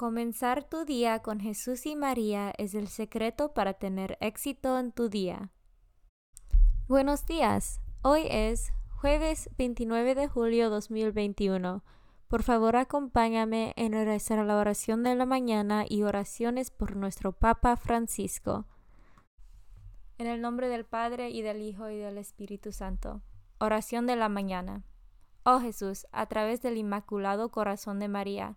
Comenzar tu día con Jesús y María es el secreto para tener éxito en tu día. Buenos días. Hoy es jueves 29 de julio 2021. Por favor, acompáñame en rezar la oración de la mañana y oraciones por nuestro Papa Francisco. En el nombre del Padre y del Hijo y del Espíritu Santo. Oración de la mañana. Oh Jesús, a través del Inmaculado Corazón de María,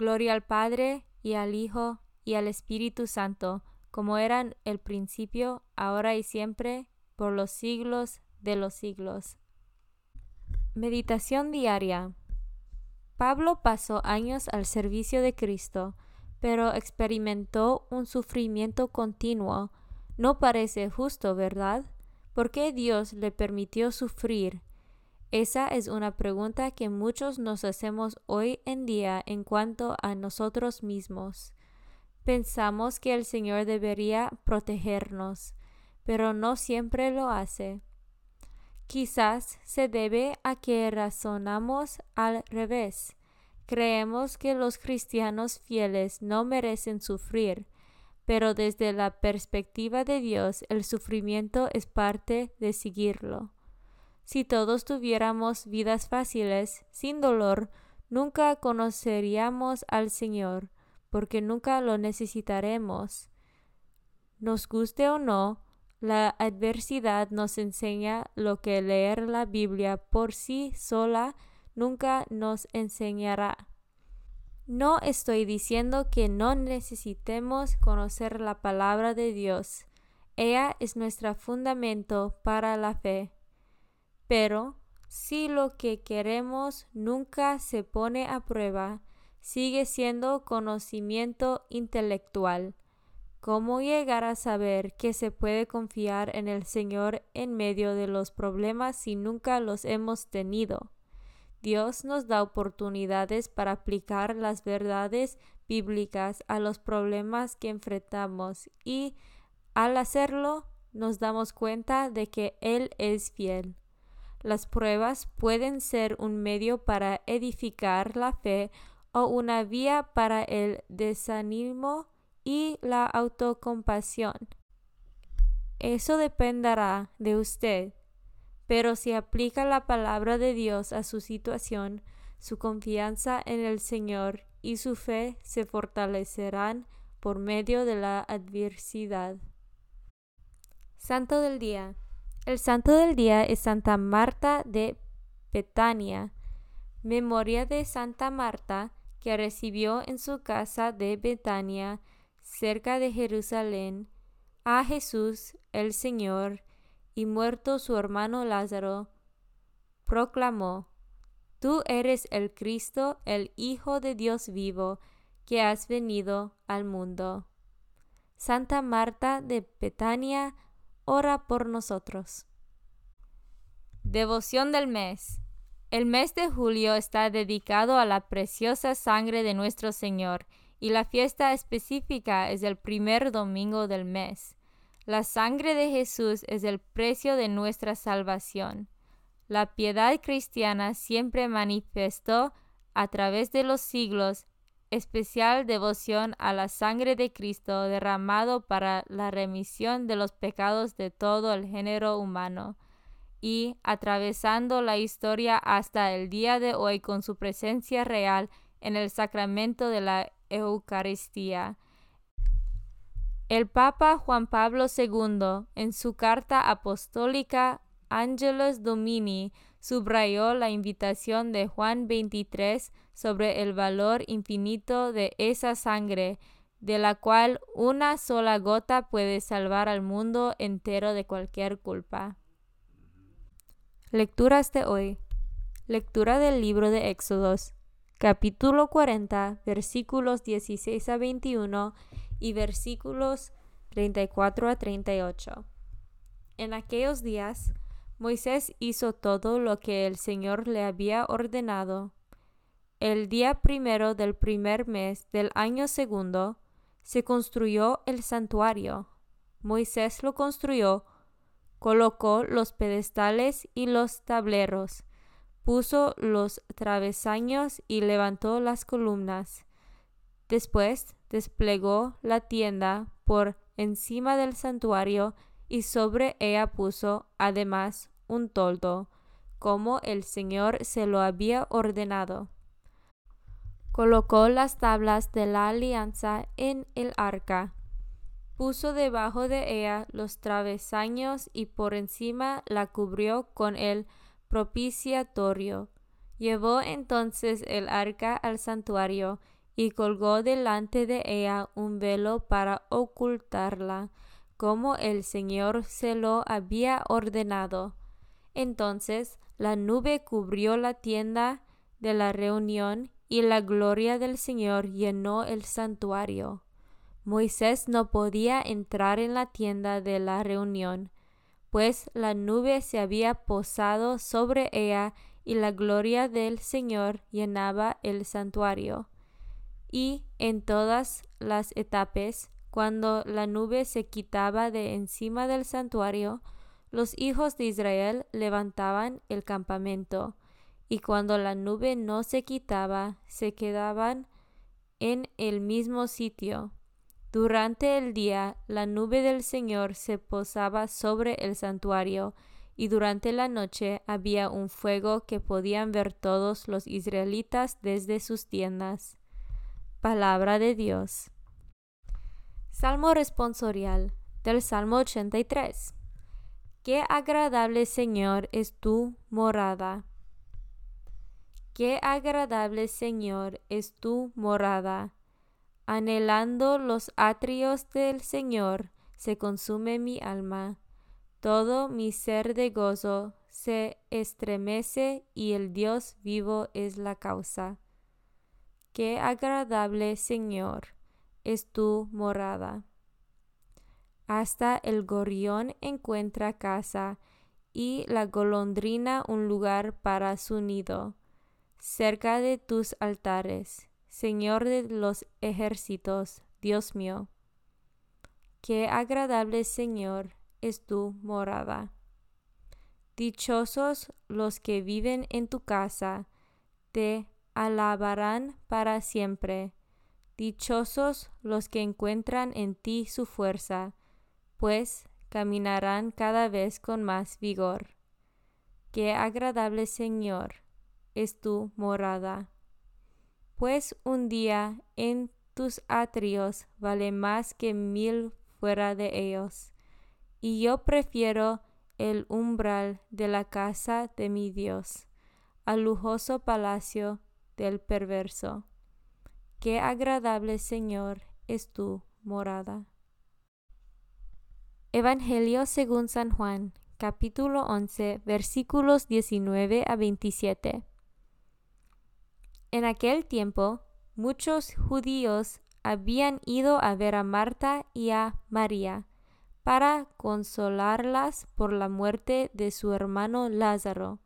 Gloria al Padre, y al Hijo, y al Espíritu Santo, como eran el principio, ahora y siempre, por los siglos de los siglos. Meditación diaria. Pablo pasó años al servicio de Cristo, pero experimentó un sufrimiento continuo. No parece justo, ¿verdad? ¿Por qué Dios le permitió sufrir esa es una pregunta que muchos nos hacemos hoy en día en cuanto a nosotros mismos. Pensamos que el Señor debería protegernos, pero no siempre lo hace. Quizás se debe a que razonamos al revés. Creemos que los cristianos fieles no merecen sufrir, pero desde la perspectiva de Dios el sufrimiento es parte de seguirlo. Si todos tuviéramos vidas fáciles, sin dolor, nunca conoceríamos al Señor, porque nunca lo necesitaremos. Nos guste o no, la adversidad nos enseña lo que leer la Biblia por sí sola nunca nos enseñará. No estoy diciendo que no necesitemos conocer la palabra de Dios. Ella es nuestro fundamento para la fe. Pero si lo que queremos nunca se pone a prueba, sigue siendo conocimiento intelectual. ¿Cómo llegar a saber que se puede confiar en el Señor en medio de los problemas si nunca los hemos tenido? Dios nos da oportunidades para aplicar las verdades bíblicas a los problemas que enfrentamos y al hacerlo nos damos cuenta de que Él es fiel. Las pruebas pueden ser un medio para edificar la fe o una vía para el desánimo y la autocompasión. Eso dependerá de usted, pero si aplica la palabra de Dios a su situación, su confianza en el Señor y su fe se fortalecerán por medio de la adversidad. Santo del Día el santo del día es Santa Marta de Betania, memoria de Santa Marta que recibió en su casa de Betania, cerca de Jerusalén, a Jesús el Señor, y muerto su hermano Lázaro, proclamó, Tú eres el Cristo, el Hijo de Dios vivo, que has venido al mundo. Santa Marta de Betania, ora por nosotros. Devoción del mes. El mes de julio está dedicado a la preciosa sangre de nuestro Señor y la fiesta específica es el primer domingo del mes. La sangre de Jesús es el precio de nuestra salvación. La piedad cristiana siempre manifestó a través de los siglos especial devoción a la sangre de Cristo derramado para la remisión de los pecados de todo el género humano y atravesando la historia hasta el día de hoy con su presencia real en el sacramento de la Eucaristía. El Papa Juan Pablo II, en su carta apostólica Angelus Domini, subrayó la invitación de Juan 23 sobre el valor infinito de esa sangre, de la cual una sola gota puede salvar al mundo entero de cualquier culpa. Lecturas de hoy. Lectura del libro de Éxodos, capítulo 40, versículos 16 a 21 y versículos 34 a 38. En aquellos días, Moisés hizo todo lo que el Señor le había ordenado. El día primero del primer mes del año segundo, se construyó el santuario. Moisés lo construyó, colocó los pedestales y los tableros, puso los travesaños y levantó las columnas. Después desplegó la tienda por encima del santuario y sobre ella puso además un toldo, como el Señor se lo había ordenado. Colocó las tablas de la alianza en el arca, puso debajo de ella los travesaños y por encima la cubrió con el propiciatorio. Llevó entonces el arca al santuario y colgó delante de ella un velo para ocultarla, como el Señor se lo había ordenado. Entonces la nube cubrió la tienda de la reunión y la gloria del Señor llenó el santuario. Moisés no podía entrar en la tienda de la reunión, pues la nube se había posado sobre ella y la gloria del Señor llenaba el santuario. Y en todas las etapas cuando la nube se quitaba de encima del santuario, los hijos de Israel levantaban el campamento, y cuando la nube no se quitaba, se quedaban en el mismo sitio. Durante el día la nube del Señor se posaba sobre el santuario, y durante la noche había un fuego que podían ver todos los israelitas desde sus tiendas. Palabra de Dios. Salmo responsorial del Salmo 83. Qué agradable Señor es tu morada. Qué agradable Señor es tu morada. Anhelando los atrios del Señor, se consume mi alma. Todo mi ser de gozo se estremece y el Dios vivo es la causa. Qué agradable Señor es tu morada. Hasta el gorrión encuentra casa y la golondrina un lugar para su nido, cerca de tus altares, Señor de los ejércitos, Dios mío. Qué agradable, Señor, es tu morada. Dichosos los que viven en tu casa, te alabarán para siempre. Dichosos los que encuentran en ti su fuerza, pues caminarán cada vez con más vigor. Qué agradable Señor es tu morada. Pues un día en tus atrios vale más que mil fuera de ellos, y yo prefiero el umbral de la casa de mi Dios al lujoso palacio del perverso. Qué agradable, Señor, es tu morada. Evangelio según San Juan, capítulo 11, versículos 19 a 27. En aquel tiempo, muchos judíos habían ido a ver a Marta y a María para consolarlas por la muerte de su hermano Lázaro.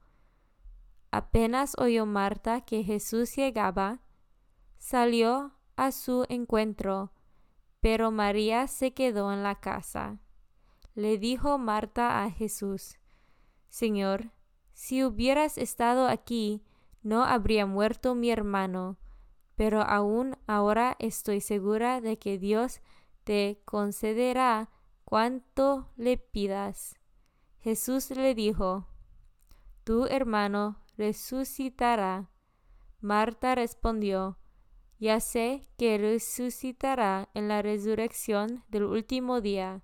Apenas oyó Marta que Jesús llegaba, salió a su encuentro, pero María se quedó en la casa. Le dijo Marta a Jesús, Señor, si hubieras estado aquí, no habría muerto mi hermano, pero aún ahora estoy segura de que Dios te concederá cuanto le pidas. Jesús le dijo, Tu hermano resucitará. Marta respondió, Ya sé que resucitará en la resurrección del último día.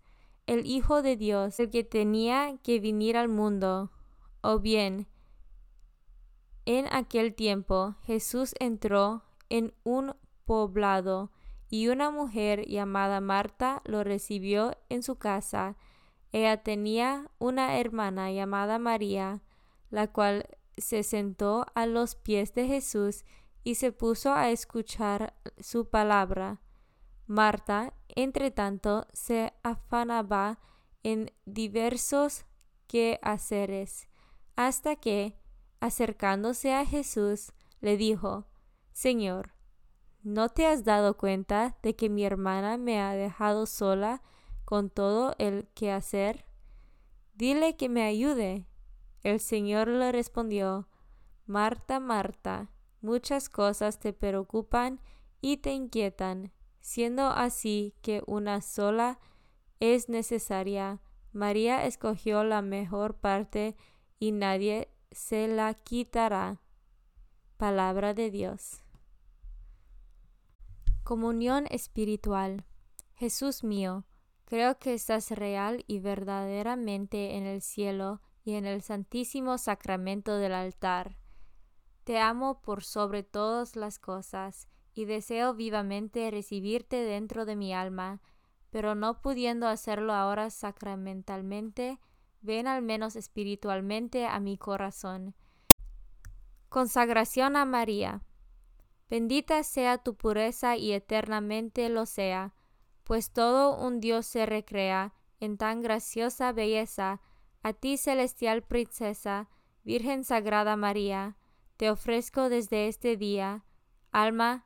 el Hijo de Dios, el que tenía que venir al mundo. O bien, en aquel tiempo Jesús entró en un poblado y una mujer llamada Marta lo recibió en su casa. Ella tenía una hermana llamada María, la cual se sentó a los pies de Jesús y se puso a escuchar su palabra. Marta, entre tanto, se afanaba en diversos quehaceres, hasta que, acercándose a Jesús, le dijo, Señor, ¿No te has dado cuenta de que mi hermana me ha dejado sola con todo el que hacer? Dile que me ayude. El Señor le respondió, Marta, Marta, muchas cosas te preocupan y te inquietan, siendo así que una sola es necesaria. María escogió la mejor parte y nadie se la quitará. Palabra de Dios. Comunión espiritual. Jesús mío, creo que estás real y verdaderamente en el cielo y en el santísimo sacramento del altar. Te amo por sobre todas las cosas y deseo vivamente recibirte dentro de mi alma, pero no pudiendo hacerlo ahora sacramentalmente, ven al menos espiritualmente a mi corazón. Consagración a María. Bendita sea tu pureza y eternamente lo sea, pues todo un Dios se recrea en tan graciosa belleza. A ti, celestial princesa, Virgen Sagrada María, te ofrezco desde este día alma,